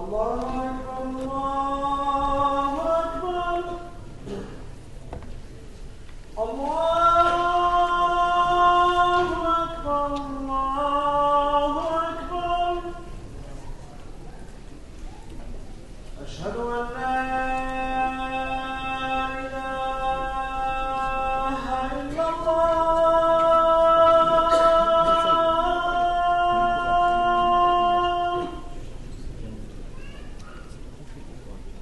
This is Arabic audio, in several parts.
الله أكبر الله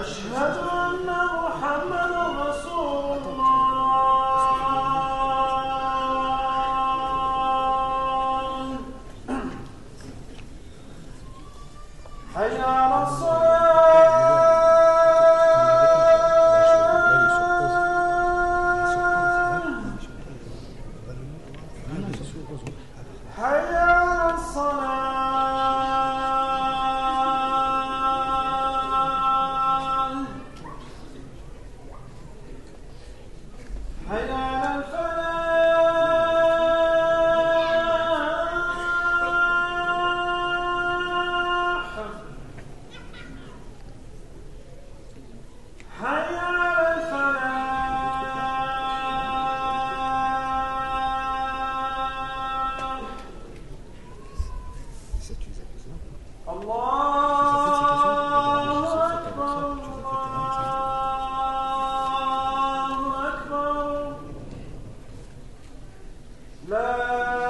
أشهد أن محمد رسول الله. حي على الصلاة. حي على الصلاة. Love.